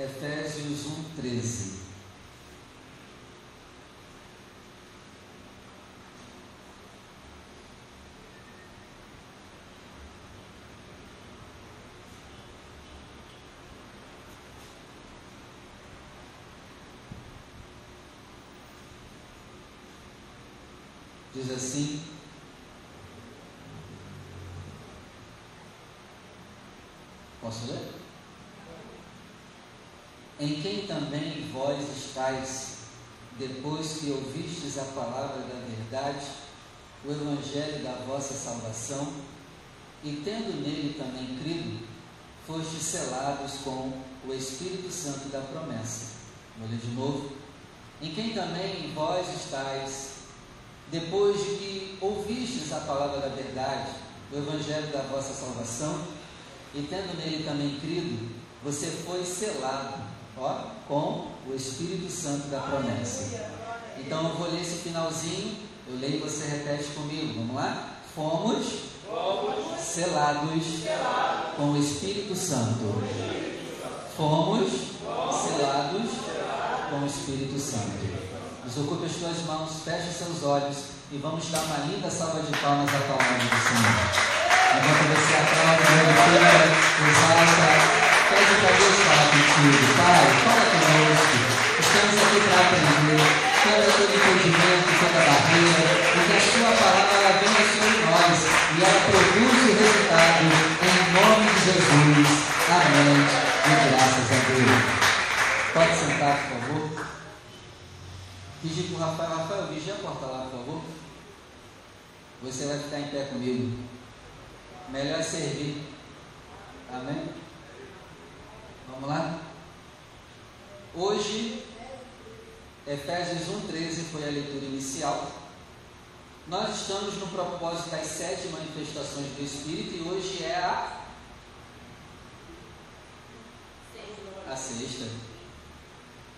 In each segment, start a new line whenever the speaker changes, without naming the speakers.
Efésios 1, 13. Diz assim: Posso ler? Em quem também vós estáis, depois que ouvistes a palavra da verdade, o evangelho da vossa salvação, e tendo nele também crido, fostes selados com o Espírito Santo da promessa. Vou ler de novo. Em quem também vós estáis, depois de que ouvistes a palavra da verdade, o evangelho da vossa salvação, e tendo nele também crido, você foi selado ó, com o Espírito Santo da promessa. Então eu vou ler esse finalzinho, eu leio e você repete comigo. Vamos lá? Fomos, selados, com o Espírito Santo. Fomos, selados com o Espírito Santo. Desocupe as tuas mãos, feche seus olhos e vamos dar uma linda salva de palmas à palavra do Senhor. Enquanto você aplaude, exalta, para Deus falar contigo. Pai, fala conosco. Estamos aqui para aprender. Quebra todo impedimento, toda barreira, e que a sua palavra venha sobre nós e ela produza o resultado em nome de Jesus. Amém. E graças a Deus. Pode sentar, por favor. Pedir para o Rafael, Rafael, vigia a porta lá, por favor. Você vai ficar em pé comigo melhor servir. Amém? Vamos lá? Hoje, Efésios 1,13 foi a leitura inicial. Nós estamos no propósito das sete manifestações do Espírito e hoje é a. A sexta.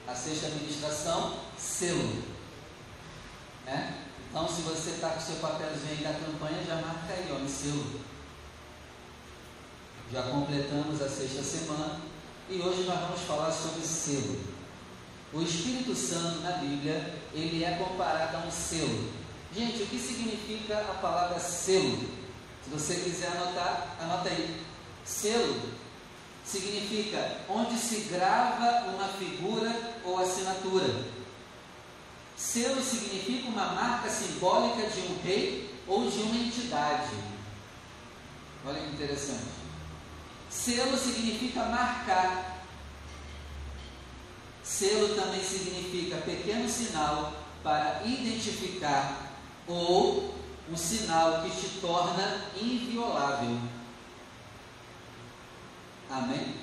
A sexta administração, selo. Né? Então, se você está com o seu papelzinho aí da campanha, já marca aí, ó, no selo. Já completamos a sexta semana e hoje nós vamos falar sobre selo. O Espírito Santo na Bíblia, ele é comparado a um selo. Gente, o que significa a palavra selo? Se você quiser anotar, anota aí. Selo significa onde se grava uma figura ou assinatura. Selo significa uma marca simbólica de um rei ou de uma entidade. Olha que interessante. Selo significa marcar. Selo também significa pequeno sinal para identificar ou um sinal que te torna inviolável. Amém?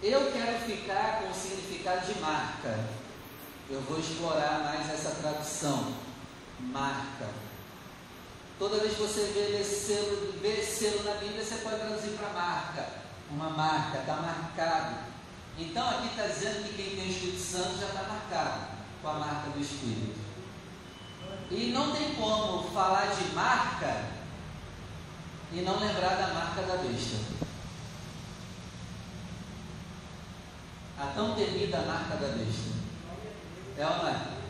Eu quero ficar com o significado de marca. Eu vou explorar mais essa tradução. Marca. Toda vez que você vê esse selo, vê selo na Bíblia, você pode traduzir para marca. Uma marca, está marcado. Então aqui está dizendo que quem tem o Espírito Santo já está marcado com a marca do Espírito. E não tem como falar de marca e não lembrar da marca da besta. A tão temida marca da besta. É ou não é?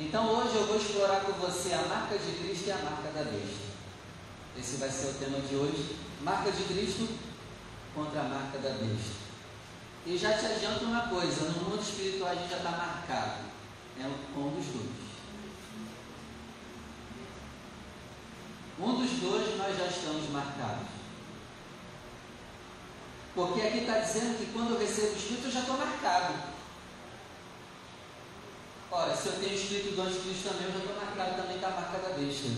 Então hoje eu vou explorar com você a marca de Cristo e a marca da besta. Esse vai ser o tema de hoje. Marca de Cristo contra a marca da besta. E já te adianto uma coisa, no mundo espiritual a gente já está marcado. É um dos dois. Um dos dois nós já estamos marcados. Porque aqui está dizendo que quando eu recebo o Espírito eu já estou marcado. Ora, se eu tenho escrito do anticristo também, eu já estou marcado também está a marca da besta.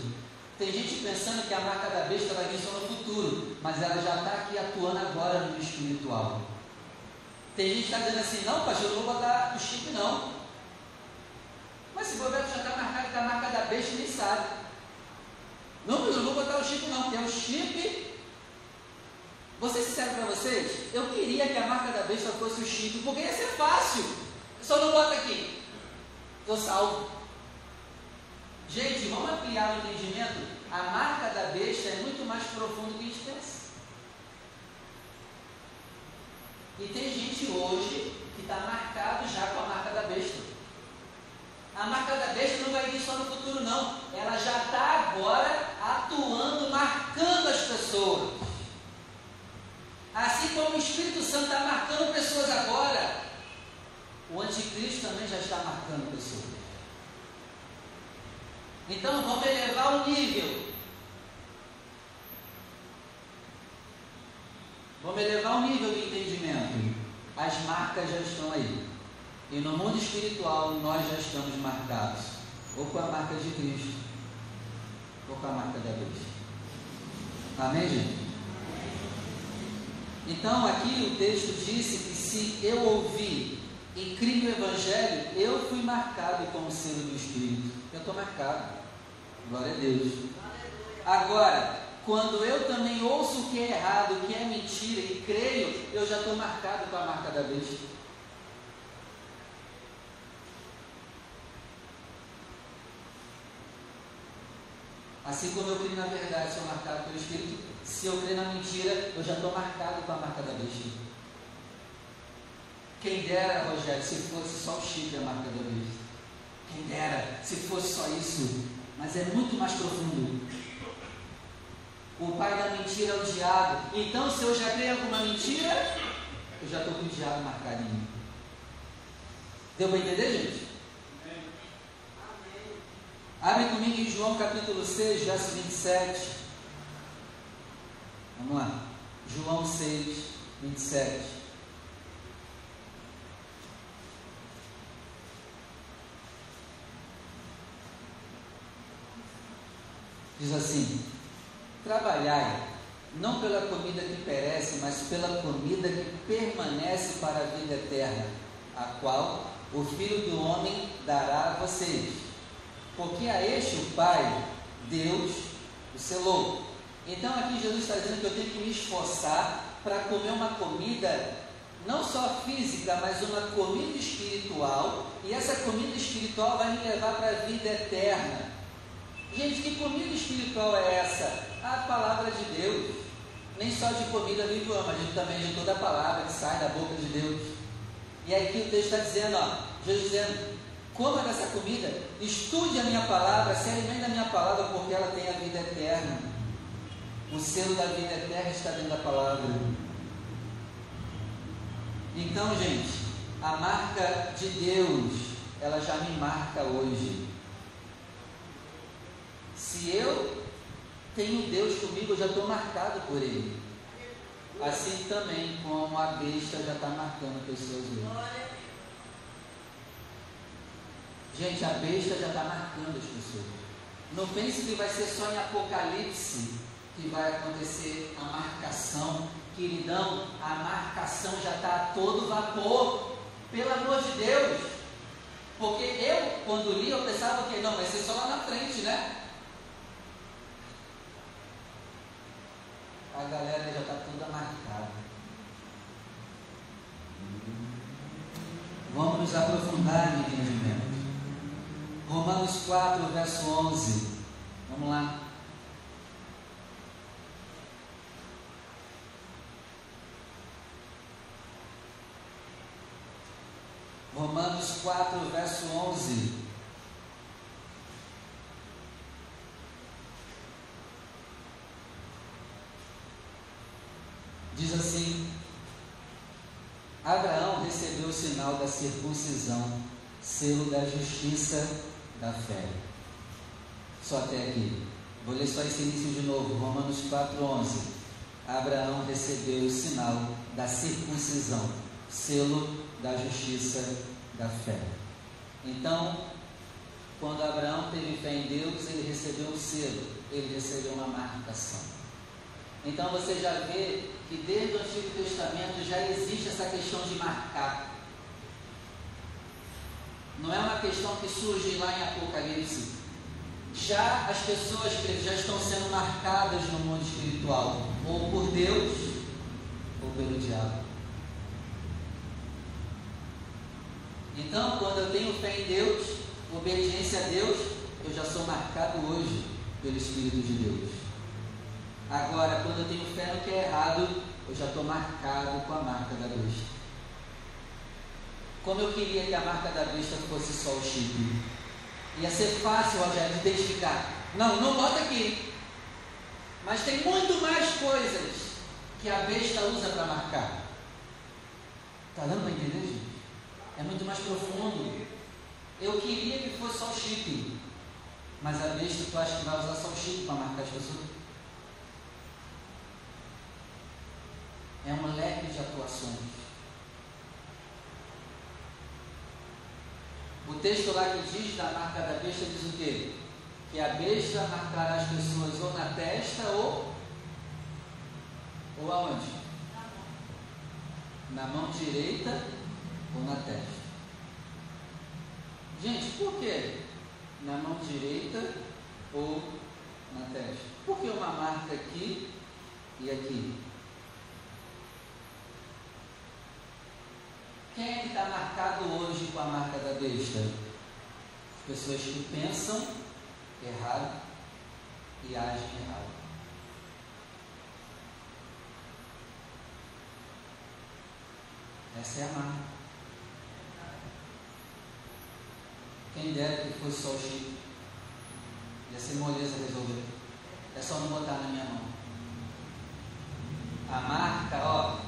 Tem gente pensando que a marca da besta vai vir só no futuro, mas ela já está aqui atuando agora no espiritual. Tem gente que está dizendo assim, não, pastor, eu não vou botar o chip não. Mas se bobear já está marcado que a marca da besta nem sabe. Não, mas eu não vou botar o chip não, é o chip. Vou ser sincero para vocês, eu queria que a marca da besta fosse o chip, porque ia ser fácil. Só não bota aqui estou salvo. Gente, vamos ampliar o entendimento? A marca da besta é muito mais profunda do que a gente pensa. E tem gente hoje que está marcado já com a marca da besta. A marca da besta não vai vir só no futuro, não. Ela já está agora atuando, marcando as pessoas. Assim como o Espírito Santo está anticristo também já está marcando pessoas. Então vamos elevar o nível. Vamos elevar o nível do entendimento. As marcas já estão aí. E no mundo espiritual nós já estamos marcados. Ou com a marca de Cristo, ou com a marca da besta. Amém, gente? Então aqui o texto disse que se eu ouvir e criei o Evangelho, eu fui marcado como selo do Espírito. Eu estou marcado. Glória a Deus. Agora, quando eu também ouço o que é errado, o que é mentira e creio, eu já estou marcado com a marca da besta. Assim como eu creio na verdade, sou marcado pelo Espírito, se eu creio na mentira, eu já estou marcado com a marca da besta. Quem dera, Rogério, se fosse só o chifre a marca da besta. Quem dera, se fosse só isso. Mas é muito mais profundo. O pai da mentira é o diabo. Então, se eu já creio alguma mentira, eu já estou com o diabo marcado em mim. Deu para entender, gente? Abre comigo em João capítulo 6, verso 27. Vamos lá. João 6, 27. Diz assim: Trabalhai, não pela comida que perece, mas pela comida que permanece para a vida eterna, a qual o Filho do Homem dará a vocês. Porque a este o Pai, Deus, o selou. Então aqui Jesus está dizendo que eu tenho que me esforçar para comer uma comida não só física, mas uma comida espiritual, e essa comida espiritual vai me levar para a vida eterna. Gente, que comida espiritual é essa? A palavra de Deus. Nem só de comida vive o mas também de toda a palavra que sai da boca de Deus. E aqui o texto está dizendo, ó, Jesus dizendo, coma dessa comida, estude a minha palavra, se alimente da minha palavra, porque ela tem a vida eterna. O selo da vida eterna está dentro da palavra. Então, gente, a marca de Deus, ela já me marca hoje. Se eu tenho Deus comigo, eu já estou marcado por Ele. Assim também como a besta já está marcando pessoas hoje. Gente, a besta já está marcando as pessoas. Não pense que vai ser só em Apocalipse que vai acontecer a marcação. Queridão, a marcação já está a todo vapor. Pelo amor de Deus. Porque eu, quando li, eu pensava que não, vai ser só lá na frente, né? A galera já está toda marcada. Vamos nos aprofundar no entendimento. Romanos 4, verso 11. Vamos lá. Romanos 4, verso 11. Diz assim: Abraão recebeu o sinal da circuncisão, selo da justiça da fé. Só até aqui. Vou ler só esse início de novo, Romanos 4,11. Abraão recebeu o sinal da circuncisão, selo da justiça da fé. Então, quando Abraão teve fé em Deus, ele recebeu um selo, ele recebeu uma marcação. Então você já vê que desde o Antigo Testamento já existe essa questão de marcar. Não é uma questão que surge lá em Apocalipse. Já as pessoas já estão sendo marcadas no mundo espiritual, ou por Deus, ou pelo diabo. Então, quando eu tenho fé em Deus, obediência a Deus, eu já sou marcado hoje pelo Espírito de Deus. Agora, quando eu tenho fé no que é errado, eu já estou marcado com a marca da besta. Como eu queria que a marca da besta fosse só o chip. Ia ser fácil, Rogério, de identificar. Não, não bota aqui. Mas tem muito mais coisas que a besta usa para marcar. Está dando para entender, gente? É muito mais profundo. Eu queria que fosse só o chip. Mas a besta, tu acha que vai usar só o chip para marcar as pessoas? É um leque de atuações. O texto lá que diz da marca da besta diz o quê? Que a besta marcará as pessoas ou na testa ou ou aonde? Na mão direita ou na testa. Gente, por que na mão direita ou na testa? Por que uma marca aqui e aqui? Quem é que está marcado hoje com a marca da besta? As pessoas que pensam errado e agem errado. Essa é a marca. Quem dera que fosse só o Chico. Ia ser moleza resolver. É só não botar na minha mão. A marca, ó,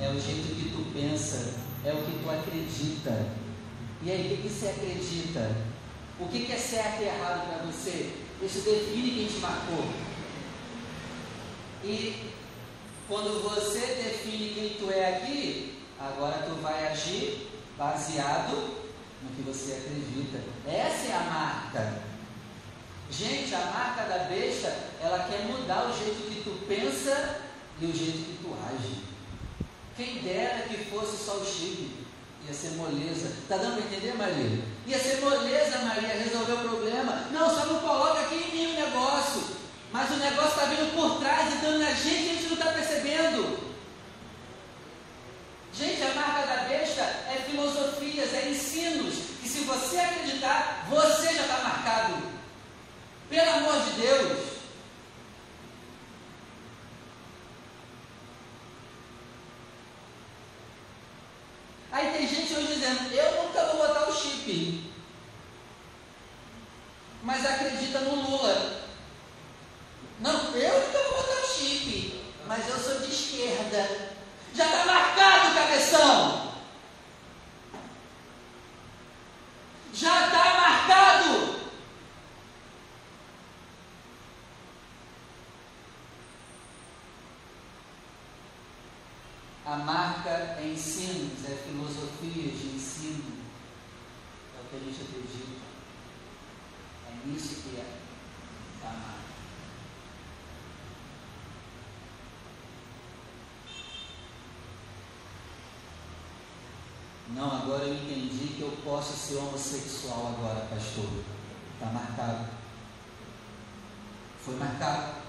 é o jeito que tu pensa, é o que tu acredita. E aí, o que, que você acredita? O que, que é certo e errado para você? Isso define quem te marcou. E quando você define quem tu é aqui, agora tu vai agir baseado no que você acredita. Essa é a marca. Gente, a marca da besta, ela quer mudar o jeito que tu pensa e o jeito que tu age. Quem dera que fosse só o chip, ia ser moleza. Tá dando para entender, Maria? Ia ser moleza, Maria, resolver o problema. Não, só não coloca aqui em mim o negócio. Mas o negócio está vindo por trás e dando na gente e a gente não está percebendo. Gente, a marca da besta é filosofias, é ensinos, que se você acreditar, você já está marcado. Pelo amor de Deus. Aí tem gente hoje dizendo, eu nunca vou botar o chip. Mas acredita no Lula. Não, eu nunca vou botar o chip. Mas eu sou de esquerda. Já está marcado, cabeção. Já está marcado. A marca é ensinos, é filosofia de ensino. É o que a gente acredita. É nisso que é a marca. Não, agora eu entendi que eu posso ser homossexual agora, pastor. Está marcado. Foi marcado.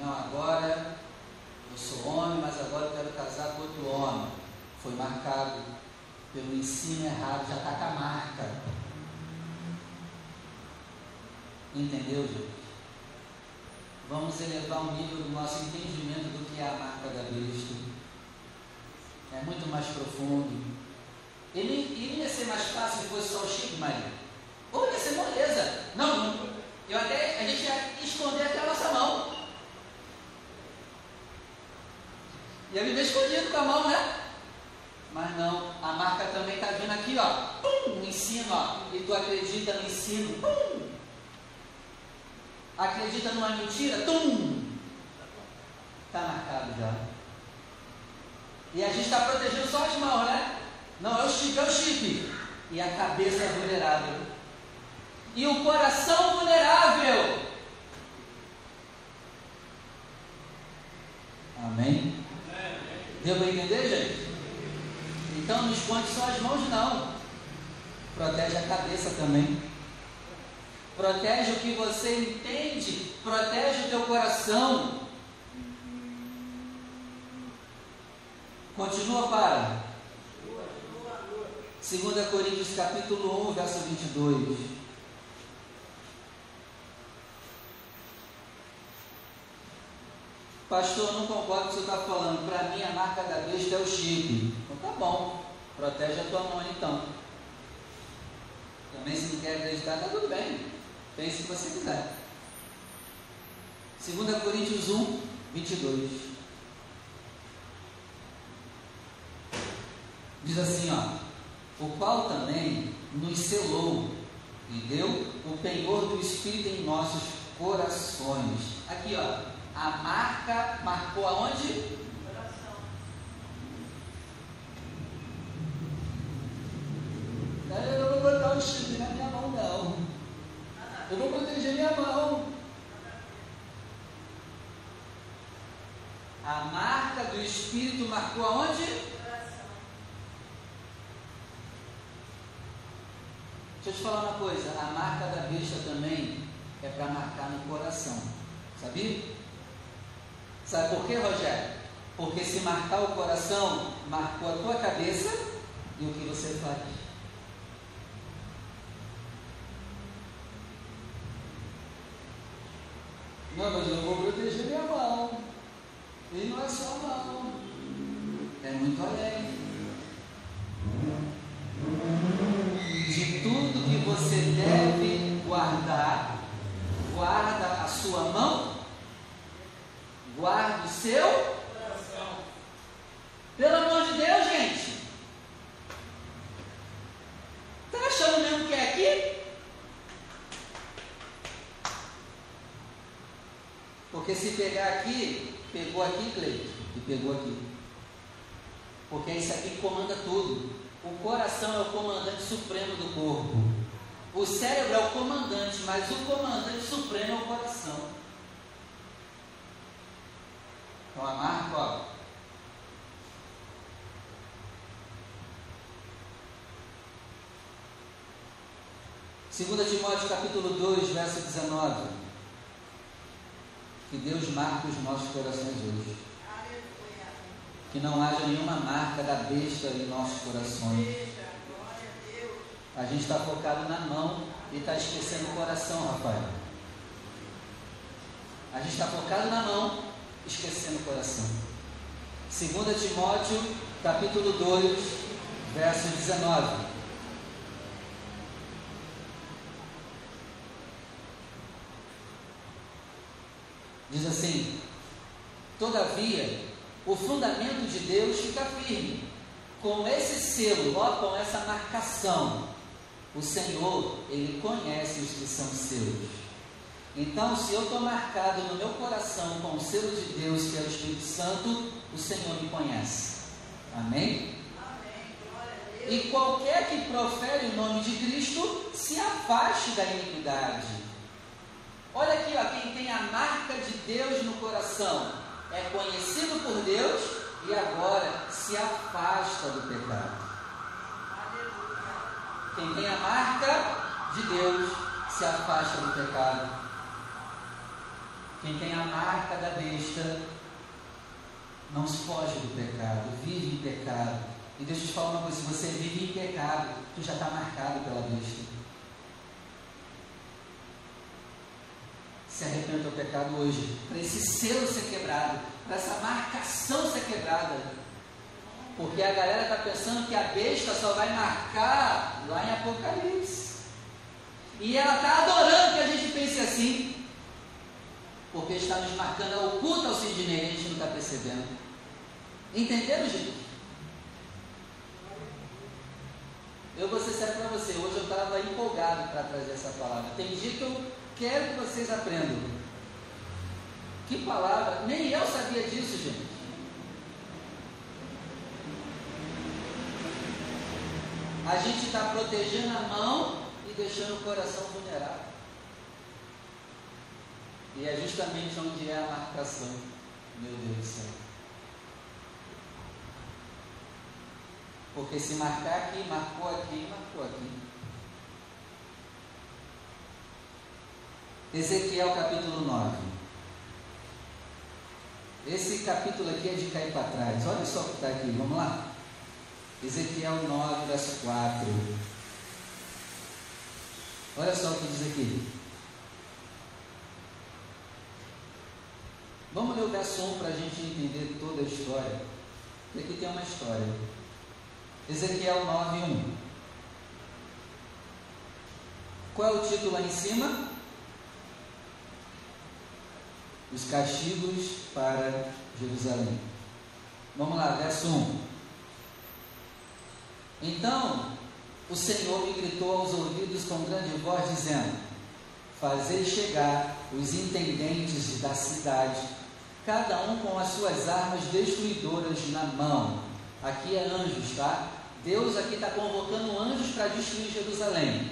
Não, agora eu sou homem, mas agora eu quero casar com outro homem. Foi marcado pelo ensino errado, já está com a marca. Entendeu, gente? Vamos elevar o nível do nosso entendimento do que é a marca da besta muito mais profundo. Ele ia ser mais fácil se fosse só o Chico, Maria. Ou ia ser moleza. Não, eu até, a gente ia esconder até a nossa mão. Ia viver escondido com a mão, né? Mas não, a marca também está vindo aqui, ó. Pum, no ensino, ó. E tu acredita no ensino. Pum. Acredita numa mentira? Tum. Está marcado já. E a gente está protegendo só as mãos, né? Não, é o chip, é o chip. E a cabeça é vulnerável. E o coração vulnerável. Amém? Deu para entender, gente? Então não esconde só as mãos, não. Protege a cabeça também. Protege o que você entende. Protege o teu coração. Continua para 2 Coríntios capítulo 1, verso 22. Pastor, não concordo com o que você está falando. Para mim, a marca da besta é o chip. Então tá bom. Protege a tua mão então. Também se não quer acreditar, está tudo bem. Pense que você quiser. 2 Coríntios 1, 22. Diz assim, ó, o qual também nos selou e deu o penhor do Espírito em nossos corações. Aqui, ó, a marca marcou aonde? Coração. Eu não vou botar o chifre na minha mão, não. Eu vou proteger minha mão. A marca do Espírito marcou aonde? Deixa eu te falar uma coisa, a marca da besta também é para marcar no coração. Sabia? Sabe por quê, Rogério? Porque se marcar o coração, marcou a tua cabeça e o que você faz. Não, mas eu vou proteger minha mão. E não é só mão, é muito além. De tudo que você deve guardar, guarda a sua mão, guarda o seu coração. Pelo amor de Deus, gente. Está achando mesmo que é aqui? Porque se pegar aqui, Pegou aqui, Cleide, e pegou aqui. Porque isso aqui comanda tudo. O coração é o comandante supremo do corpo. O cérebro é o comandante, mas o comandante supremo é o coração. Então a marca, ó. Segunda Timóteo capítulo 2, verso 19. Que Deus marque os nossos corações hoje. Que não haja nenhuma marca da besta em nossos corações. A gente está focado na mão e está esquecendo o coração, Rafael. A gente está focado na mão, esquecendo o coração. 2 Timóteo, capítulo 2, verso 19. Diz assim: Todavia, o fundamento de Deus fica firme. Com esse selo, ó, com essa marcação, o Senhor, Ele conhece os que são seus. Então, se eu estou marcado no meu coração com o selo de Deus, que é o Espírito Santo, o Senhor me conhece. Amém? Amém. E qualquer que profere o nome de Cristo se afaste da iniquidade. Olha aqui, ó, quem tem a marca de Deus no coração é conhecido por Deus e agora se afasta do pecado. Quem tem a marca de Deus se afasta do pecado. Quem tem a marca da besta não se foge do pecado, vive em pecado. E eu te falar uma coisa: se você vive em pecado, tu já está marcado pela besta. Se arrependa do pecado hoje, para esse selo ser quebrado, para essa marcação ser quebrada. Porque a galera está pensando que a besta só vai marcar lá em Apocalipse. E ela está adorando que a gente pense assim. Porque está nos marcando oculta ao Sidney, a gente não está percebendo. Entenderam, gente? Eu vou ser sério para você, hoje eu estava empolgado para trazer essa palavra. Tem dia que eu Quero que vocês aprendam. Que palavra, nem eu sabia disso, gente. A gente está protegendo a mão e deixando o coração vulnerável. E é justamente onde é a marcação. Meu Deus do céu. Porque se marcar aqui, marcou aqui, marcou aqui. Ezequiel capítulo 9. Esse capítulo aqui é de cair para trás. Olha só o que está aqui, vamos lá. Ezequiel 9, verso 4. Olha só o que diz aqui. Vamos ler o verso 1 para a gente entender toda a história. Porque aqui tem uma história. Ezequiel 9, 1. Qual é o título lá em cima? Os castigos para Jerusalém. Vamos lá, verso 1. Então o Senhor me gritou aos ouvidos com grande voz, dizendo: Fazei chegar os intendentes da cidade, cada um com as suas armas destruidoras na mão. Aqui é anjos, tá? Deus aqui está convocando anjos para destruir Jerusalém.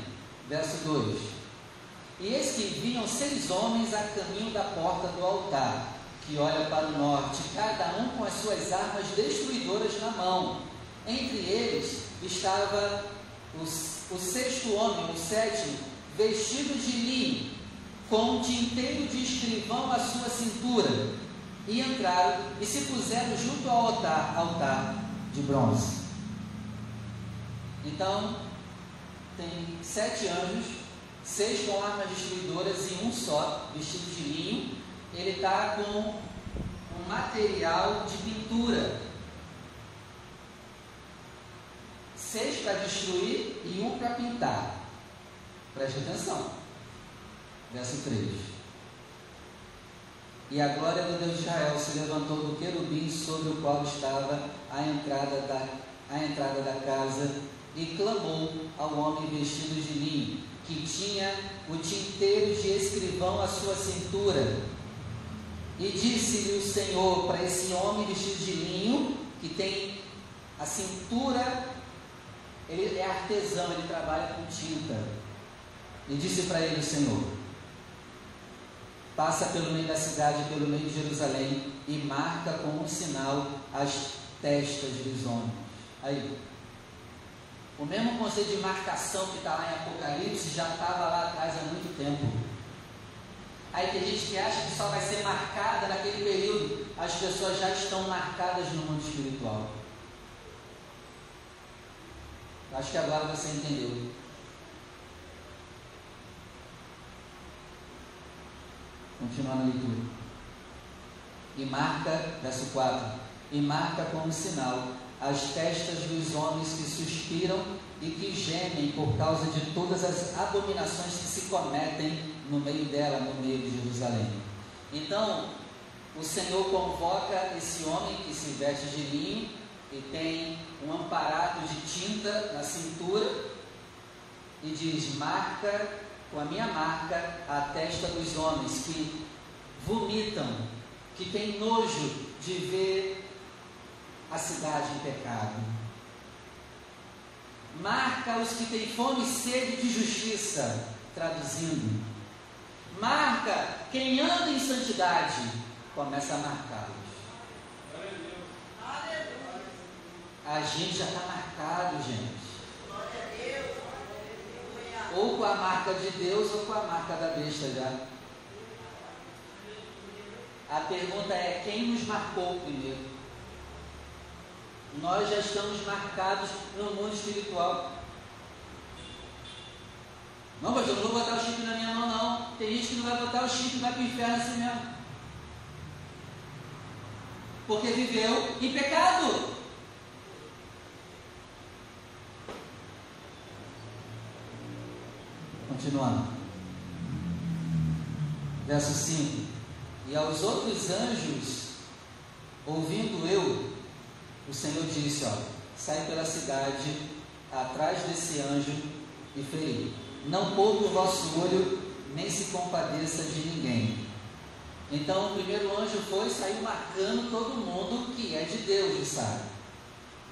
Verso 2: E eis que vinham seis homens a caminho da porta do altar, que olha para o norte, cada um com as suas armas destruidoras na mão. Entre eles estava o, o sexto homem, o sétimo, vestido de linho, com um tinteiro de escrivão à sua cintura, e entraram e se puseram junto ao altar, altar de bronze. Então, tem sete anjos, seis com armas destruidoras e um só, vestido de linho. Ele está com um material de pintura. Seis para destruir e um para pintar. Preste atenção. Verso 3. E a glória do Deus de Israel se levantou do querubim sobre o qual estava a entrada da, a entrada da casa e clamou ao homem vestido de linho, que tinha o tinteiro de escrivão à sua cintura. E disse-lhe o Senhor para esse homem vestido de linho, que tem a cintura, ele é artesão, ele trabalha com tinta. E disse para ele o Senhor: Passa pelo meio da cidade, pelo meio de Jerusalém, e marca com um sinal as testas dos homens. Aí, o mesmo conceito de marcação que está lá em Apocalipse já estava lá atrás há muito tempo. Aí tem gente que acha que só vai ser marcada naquele período. As pessoas já estão marcadas no mundo espiritual. Acho que agora você entendeu. Continuando a leitura. E marca, verso 4, e marca como sinal as testas dos homens que suspiram e que gemem por causa de todas as abominações que se cometem no meio dela, no meio de Jerusalém. Então, o Senhor convoca esse homem que se veste de linho e tem um amparato de tinta na cintura e diz: Marca com a minha marca a testa dos homens que vomitam, que têm nojo de ver a cidade em pecado. Marca os que têm fome e sede de justiça, traduzindo. Marca quem anda em santidade, começa a marcá-los. A gente já está marcado, gente. Ou com a marca de Deus ou com a marca da besta já. A pergunta é: quem nos marcou primeiro? Nós já estamos marcados no mundo espiritual. Não, pastor, não vou botar o chip na minha mão, não. Tem gente que não vai botar o chip e vai para o inferno assim mesmo. Porque viveu em pecado. Continuando. Verso 5. E aos outros anjos, ouvindo eu, o Senhor disse: ó, sai pela cidade atrás desse anjo e feri. Não poupe o vosso olho, nem se compadeça de ninguém. Então o primeiro anjo foi e saiu marcando todo mundo que é de Deus, sabe?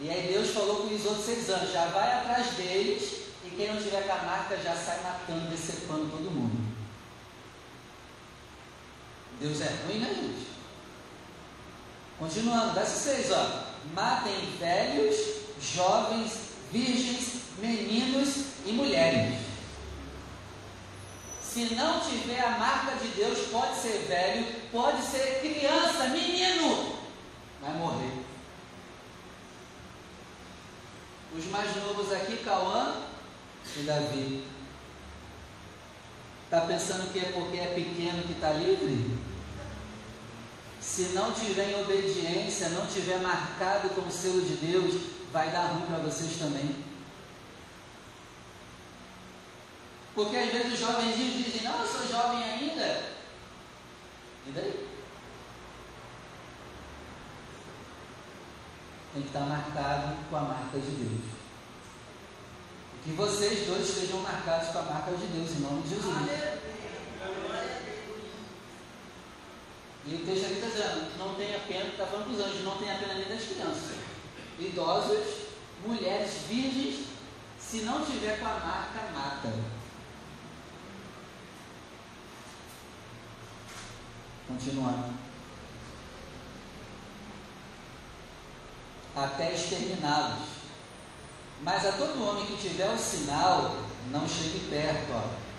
E aí Deus falou com os outros seis anjos: já vai atrás deles, e quem não tiver com a marca já sai matando, decepando todo mundo. Deus é ruim, né, gente? Continuando, verso 6, ó matem velhos, jovens, virgens, meninos e mulheres. Se não tiver a marca de Deus, pode ser velho, pode ser criança, menino, vai morrer. Os mais novos aqui, Cauã e Davi. Está pensando que é porque é pequeno que está livre? Se não tiver em obediência, não tiver marcado com o selo de Deus, vai dar ruim para vocês também. Porque às vezes os jovenzinhos dizem, não, eu sou jovem ainda. E daí? Tem que estar marcado com a marca de Deus. Que vocês dois estejam marcados com a marca de Deus, em nome de Jesus. E o texto aqui está dizendo, não tenha pena, está falando dos anjos, não tenha pena nem das crianças. Idosos, mulheres virgens, se não tiver com a marca, mata. Continuando. Até exterminá-los. Mas a todo homem que tiver o sinal, não chegue perto, ó.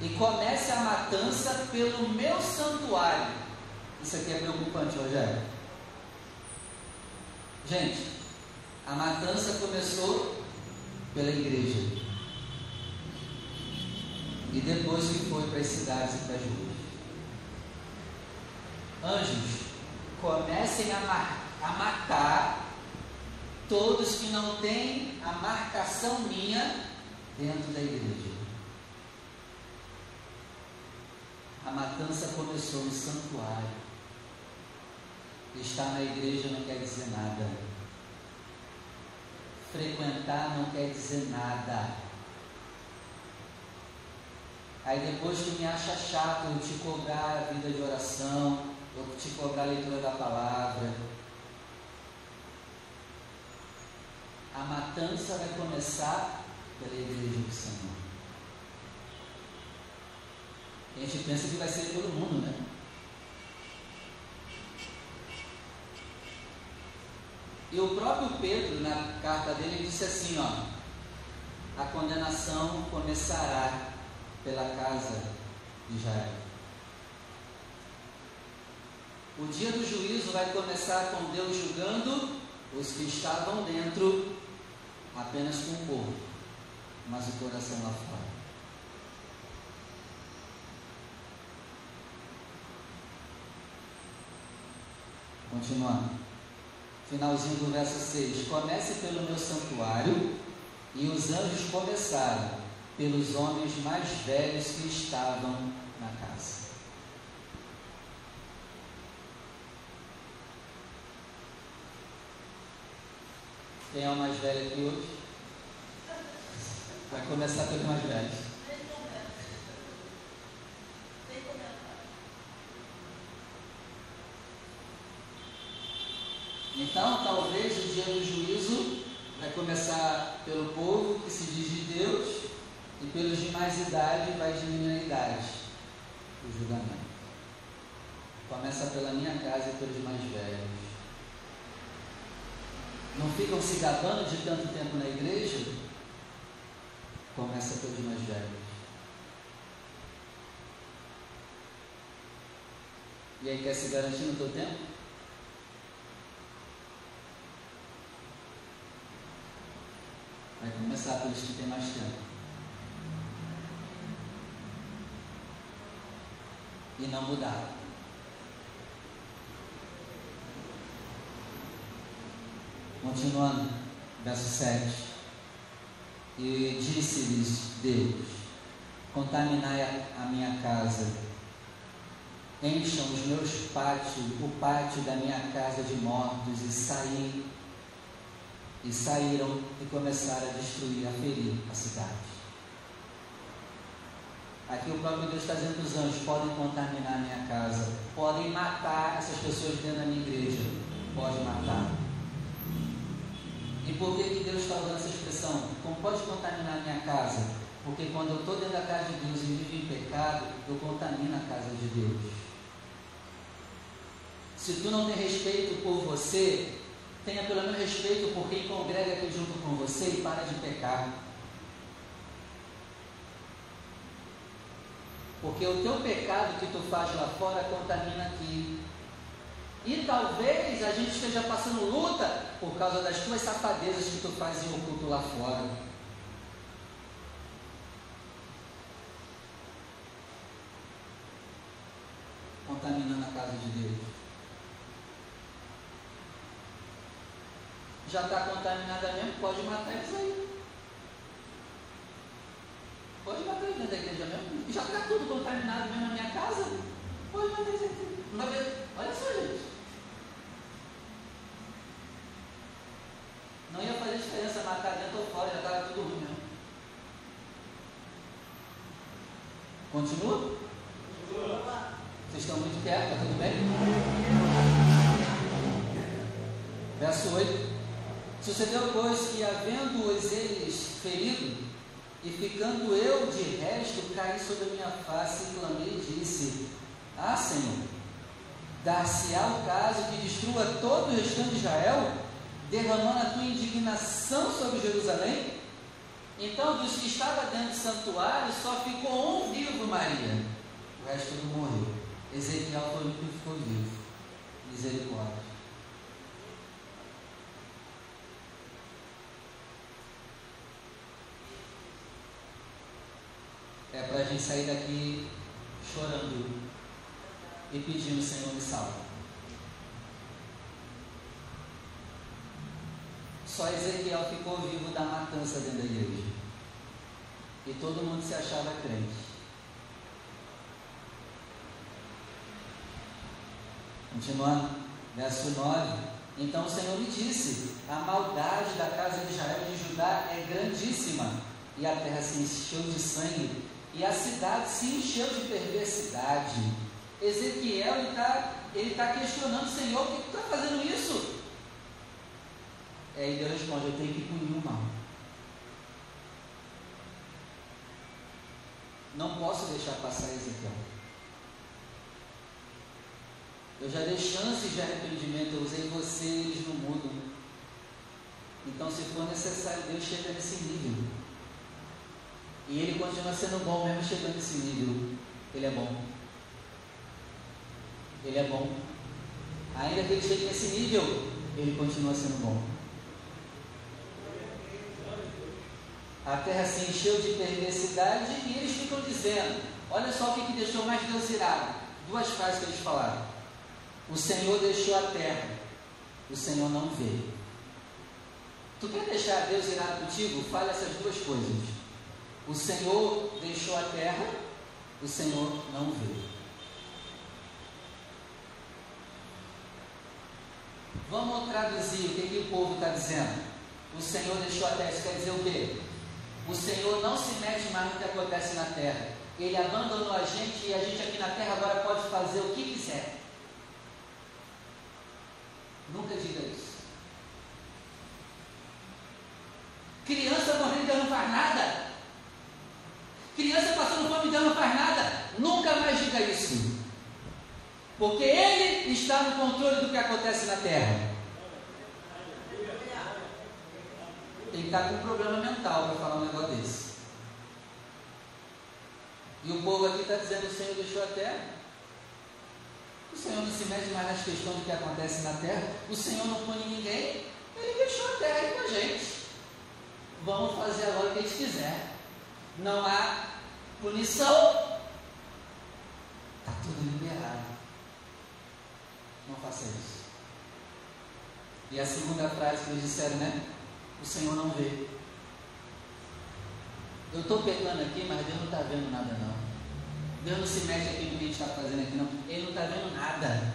E comece a matança pelo meu santuário. Isso aqui é preocupante, Rogério. Gente, a matança começou pela igreja. E depois que foi para as cidades e para as ruas. Anjos, comecem a, mar, a matar todos que não têm a marcação minha dentro da igreja. A matança começou no santuário. Estar na igreja não quer dizer nada. Frequentar não quer dizer nada. Aí depois tu me acha chato eu te cobrar a vida de oração, eu te cobrar a leitura da palavra. A matança vai começar pela igreja do Senhor. A gente pensa que vai ser todo mundo, né? E o próprio Pedro, na carta dele, disse assim: ó, a condenação começará pela casa de Israel. O dia do juízo vai começar com Deus julgando os que estavam dentro apenas com o corpo, mas o coração lá fora. Continuando. Finalzinho do verso 6. Comece pelo meu santuário, e os anjos começaram pelos homens mais velhos que estavam na casa. Quem é o mais velho aqui hoje? Vai começar pelos mais velhos. Então, talvez o dia do juízo vai começar pelo povo que se diz de Deus e pelos de mais idade vai diminuir a idade o julgamento. Começa pela minha casa e pelos mais velhos não ficam se gabando de tanto tempo na igreja, começa pelos mais velhos. E aí quer se garantir no teu tempo? Vai começar pelos que têm mais tempo. E não mudar. Continuando, verso 7. E disse-lhes Deus: Contaminai a minha casa, encham os meus pátios, o pátio da minha casa de mortos, e saí. E saíram e começaram a destruir, a ferir a cidade. Aqui o próprio Deus está dizendo os anjos podem contaminar a minha casa, podem matar essas pessoas dentro da minha igreja, pode matar. E por que, que Deus está usando essa expressão? Como pode contaminar a minha casa? Porque quando eu estou dentro da casa de Deus e vivo em pecado, eu contamino a casa de Deus. Se tu não tem respeito por você, tenha pelo menos respeito por quem congrega aqui junto com você e para de pecar. Porque o teu pecado que tu faz lá fora contamina aqui. E talvez a gente esteja passando luta por causa das tuas safadezas que tu faz em oculto lá fora. Contaminando a casa de Deus. Já está contaminada mesmo? Pode matar eles aí. Pode matar eles. dentro da igreja mesmo. Já está tudo contaminado mesmo na minha casa. Pode manter isso aqui. Ver. Olha só, gente. Não ia fazer diferença matar dentro ou fora, já estava tudo ruim mesmo. Continua? Vocês estão muito quietos, está tudo bem? Verso 8. Sucedeu, pois, que havendo-os eles ferido, e ficando eu de resto, caí sobre a minha face e clamei e disse: Ah, Senhor, dar-se-á o caso que destrua todo o restante de Israel, derramando a tua indignação sobre Jerusalém? Então, dos que estavam dentro do santuário, só ficou um vivo, Maria. O resto não morreu. Ezequiel foi o único que ficou vivo. Misericórdia. É para a gente sair daqui chorando e pedindo, Senhor, me salva. Só Ezequiel ficou vivo da matança dentro da igreja. E todo mundo se achava crente. Continuando, verso 9. Então o Senhor me disse: A maldade da casa de Israel e de Judá é grandíssima, e a terra se encheu de sangue, e a cidade se encheu de perversidade. Ezequiel está ele tá questionando: Senhor, por que tu está fazendo isso? E Deus responde: Eu tenho que punir o mal. Não posso deixar passar Ezequiel. Eu já dei chances de arrependimento, eu usei você, eles não mudam. Então, se for necessário, Deus chega nesse nível. E ele continua sendo bom, mesmo chegando nesse nível. Ele é bom. Ele é bom. Ainda que ele chegue nesse nível, ele continua sendo bom. A terra se encheu de perversidade e eles ficam dizendo: olha só o que, que deixou mais Deus irado. Duas frases que eles falaram. O Senhor deixou a terra, o Senhor não vê. Tu quer deixar Deus irado contigo? Fale essas duas coisas. O Senhor deixou a terra, o Senhor não vê. Vamos traduzir o que, que o povo está dizendo. O Senhor deixou a terra, isso quer dizer o quê? O Senhor não se mete mais no que acontece na terra. Ele abandonou a gente e a gente aqui na terra agora pode fazer o que quiser. Nunca diga isso. Criança morrendo não faz nada. Criança passando fome Deus não faz nada. Nunca mais diga isso. Porque Ele está no controle do que acontece na terra. Ele está com um problema mental para falar um negócio desse. E o povo aqui está dizendo: o Senhor deixou a terra. O Senhor não se mete mais nas questões do que acontece na terra. O Senhor não pune ninguém. Ele deixou a terra aí com a gente. Vamos fazer agora o que a gente quiser. Não há punição. Está tudo liberado. Não faça isso. E a segunda frase que eles disseram, né? O Senhor não vê. Eu estou pegando aqui, mas Deus não está vendo nada não. Deus não se mete aqui no que a gente está fazendo aqui não. Ele não está vendo nada.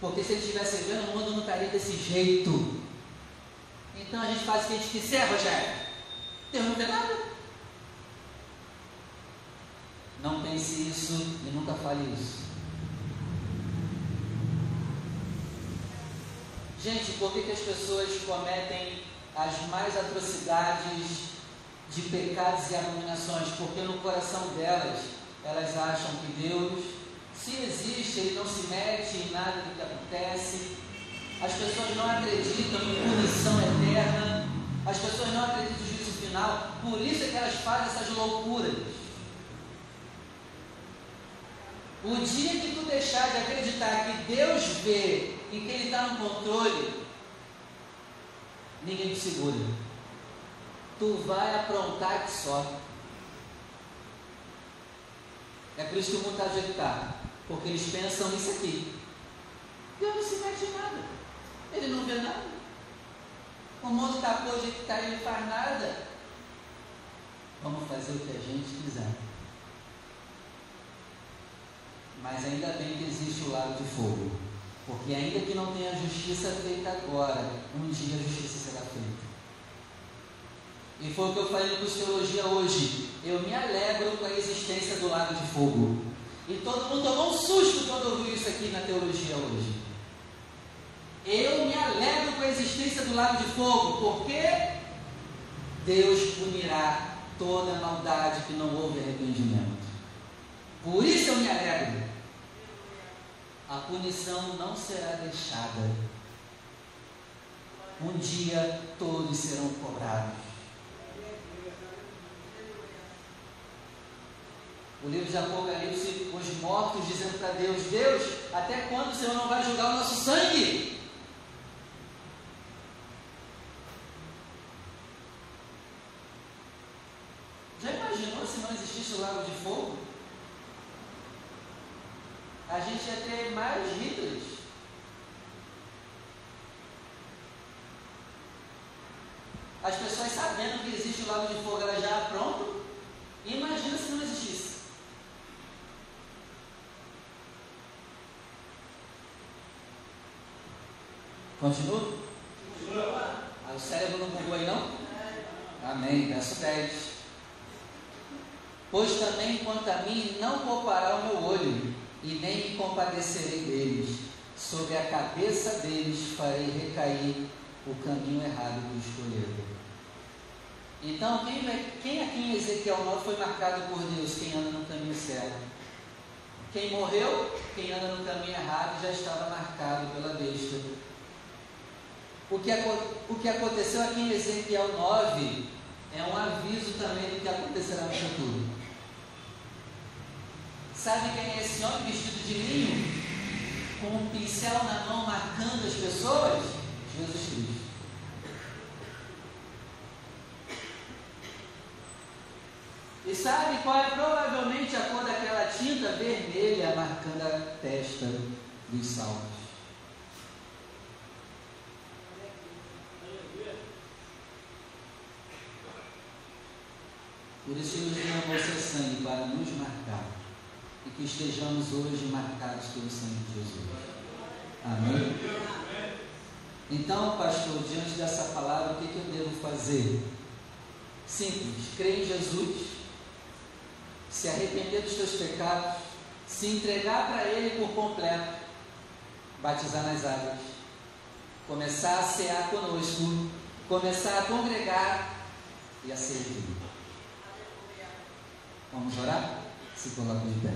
Porque se ele estivesse vendo, o mundo não estaria desse jeito. Então a gente faz o que a gente quiser, Rogério. Deus não vê nada. Não pense isso e nunca fale isso. Gente, por que, que as pessoas cometem as mais atrocidades de pecados e abominações? Porque no coração delas, elas acham que Deus, se existe, Ele não se mete em nada do que acontece. As pessoas não acreditam em punição eterna. As pessoas não acreditam no juízo final. Por isso é que elas fazem essas loucuras. O dia que tu deixar de acreditar que Deus vê e que Ele está no controle, ninguém te segura. Tu vai aprontar que só. É por isso que o mundo está do está. Porque eles pensam nisso aqui. Deus não se mete em nada. Ele não vê nada. O mundo está do jeito está, ele não faz nada. Vamos fazer o que a gente quiser. Mas ainda bem que existe o lago de fogo. Porque ainda que não tenha justiça feita agora, um dia a justiça será feita. E foi o que eu falei no Teologia hoje. Eu me alegro com a existência do lago de fogo. E todo mundo tomou um susto quando ouviu isso aqui na teologia hoje. Eu me alegro com a existência do lago de fogo, porque Deus punirá toda maldade que não houve arrependimento. Por isso eu me alegro. A punição não será deixada. Um dia todos serão cobrados. O livro de Apocalipse, os mortos dizendo para Deus: Deus, até quando o Senhor não vai julgar o nosso sangue? Já imaginou se não existisse o lago de fogo? A gente ia ter mais Hitlers. As pessoas sabendo que existe o lago de fogo, elas já pronto. Imagina se não existisse. Continua? Continua. Ah, o cérebro não bugou aí não? Amém. Verso 10. Pois também quanto a mim não poupará o meu olho, e nem me compadecerei deles. Sobre a cabeça deles farei recair o caminho errado que escolheram. Então, quem, quem aqui em Ezequiel 9 foi marcado por Deus? Quem anda no caminho certo. Quem morreu, quem anda no caminho errado, já estava marcado pela besta o que, o que aconteceu aqui em Ezequiel 9 é um aviso também do que acontecerá no futuro. Sabe quem é esse homem vestido de linho? Com um pincel na mão marcando as pessoas? Jesus Cristo. E sabe qual é provavelmente a cor daquela tinta vermelha marcando a testa dos salvos? Por isso nos derramou seu sangue para nos marcar que estejamos hoje marcados pelo sangue de Jesus. Amém? Então, pastor, diante dessa palavra, o que, que eu devo fazer? Simples, crer em Jesus, se arrepender dos teus pecados, se entregar para Ele por completo, batizar nas águas, começar a cear conosco, começar a congregar e a servir. Vamos orar? Se coloca de pé.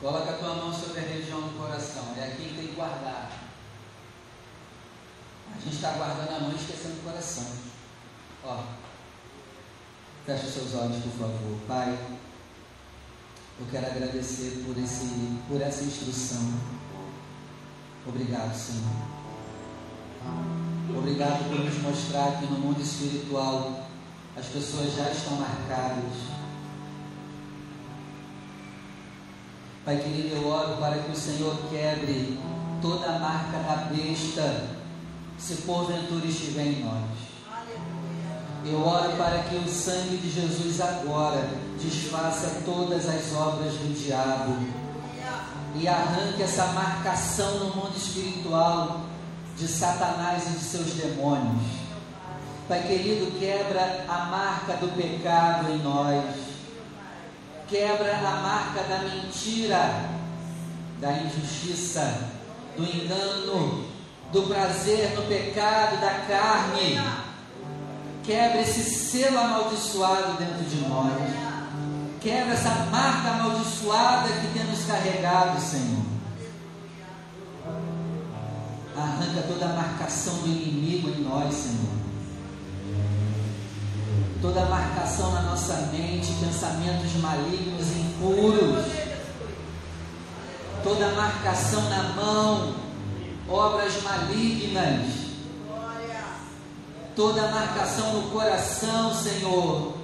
Coloca a tua mão sobre a região do coração. É aqui que tem que guardar. A gente está guardando a mão e esquecendo o coração. Ó, fecha os seus olhos, por favor. Pai, eu quero agradecer por, esse, por essa instrução. Obrigado, Senhor. Obrigado por nos mostrar que no mundo espiritual as pessoas já estão marcadas. Pai querido, eu oro para que o Senhor quebre toda a marca da besta se porventura estiver em nós. Eu oro para que o sangue de Jesus agora desfaça todas as obras do diabo e arranque essa marcação no mundo espiritual de Satanás e de seus demônios. Pai querido, quebra a marca do pecado em nós, quebra a marca da mentira, da injustiça, do engano, do prazer no pecado, da carne. Quebra esse selo amaldiçoado dentro de nós. Quebra essa marca amaldiçoada que temos carregado, Senhor. Arranca toda a marcação do inimigo em nós, Senhor. Toda a marcação na nossa mente, pensamentos malignos, impuros. Toda a marcação na mão, obras malignas, toda marcação no coração, Senhor,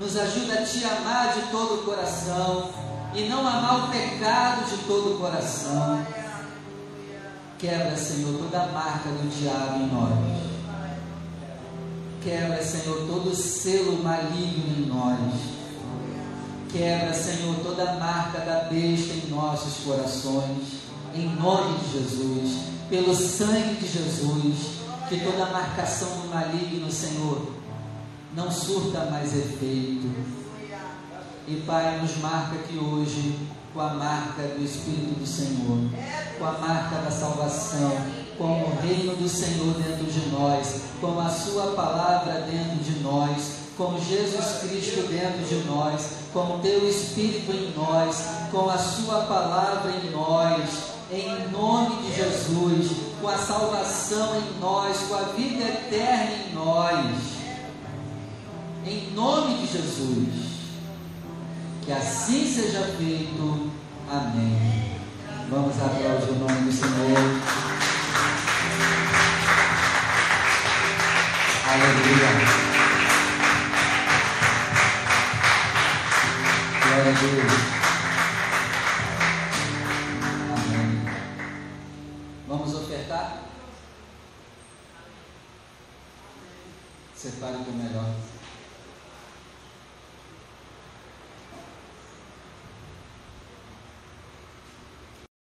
Nos ajuda a te amar de todo o coração e não amar o pecado de todo o coração. Quebra, Senhor, toda a marca do diabo em nós. Quebra, Senhor, todo o selo maligno em nós. Quebra, Senhor, toda a marca da besta em nossos corações. Em nome de Jesus, pelo sangue de Jesus, que toda a marcação do maligno, Senhor, não surta mais efeito. E Pai, nos marca aqui hoje com a marca do Espírito do Senhor, com a marca da salvação, com o reino do Senhor dentro de nós, com a Sua palavra dentro de nós, com Jesus Cristo dentro de nós, com o Teu Espírito em nós, com a Sua palavra em nós, em nome de Jesus, com a salvação em nós, com a vida eterna em nós, em nome de Jesus. Que assim seja feito. Amém. Vamos aplaudir o nome do Senhor. Aleluia. Glória a Deus. Amém. Vamos ofertar? Separe o melhor.